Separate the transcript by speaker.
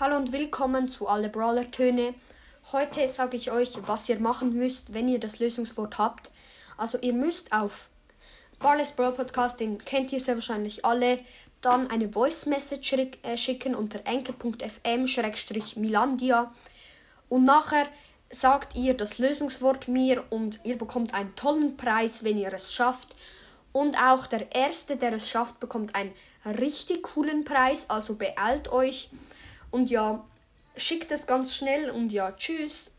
Speaker 1: Hallo und willkommen zu alle Brawler-Töne. Heute sage ich euch, was ihr machen müsst, wenn ihr das Lösungswort habt. Also ihr müsst auf Barley's Brawl Podcast, den kennt ihr sehr wahrscheinlich alle, dann eine Voice Message äh, schicken unter enke.fm-milandia und nachher sagt ihr das Lösungswort mir und ihr bekommt einen tollen Preis, wenn ihr es schafft. Und auch der Erste, der es schafft, bekommt einen richtig coolen Preis. Also beeilt euch. Und ja, schickt es ganz schnell und ja, tschüss.